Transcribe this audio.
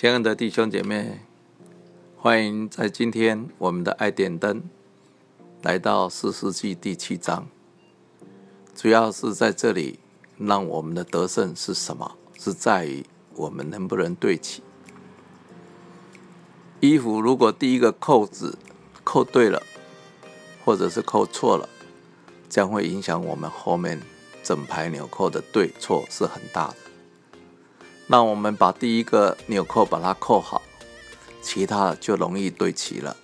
亲爱的弟兄姐妹，欢迎在今天我们的爱点灯来到四世纪第七章，主要是在这里让我们的得胜是什么？是在于我们能不能对齐衣服。如果第一个扣子扣对了，或者是扣错了，将会影响我们后面整排纽扣的对错是很大的。那我们把第一个纽扣把它扣好，其他的就容易对齐了。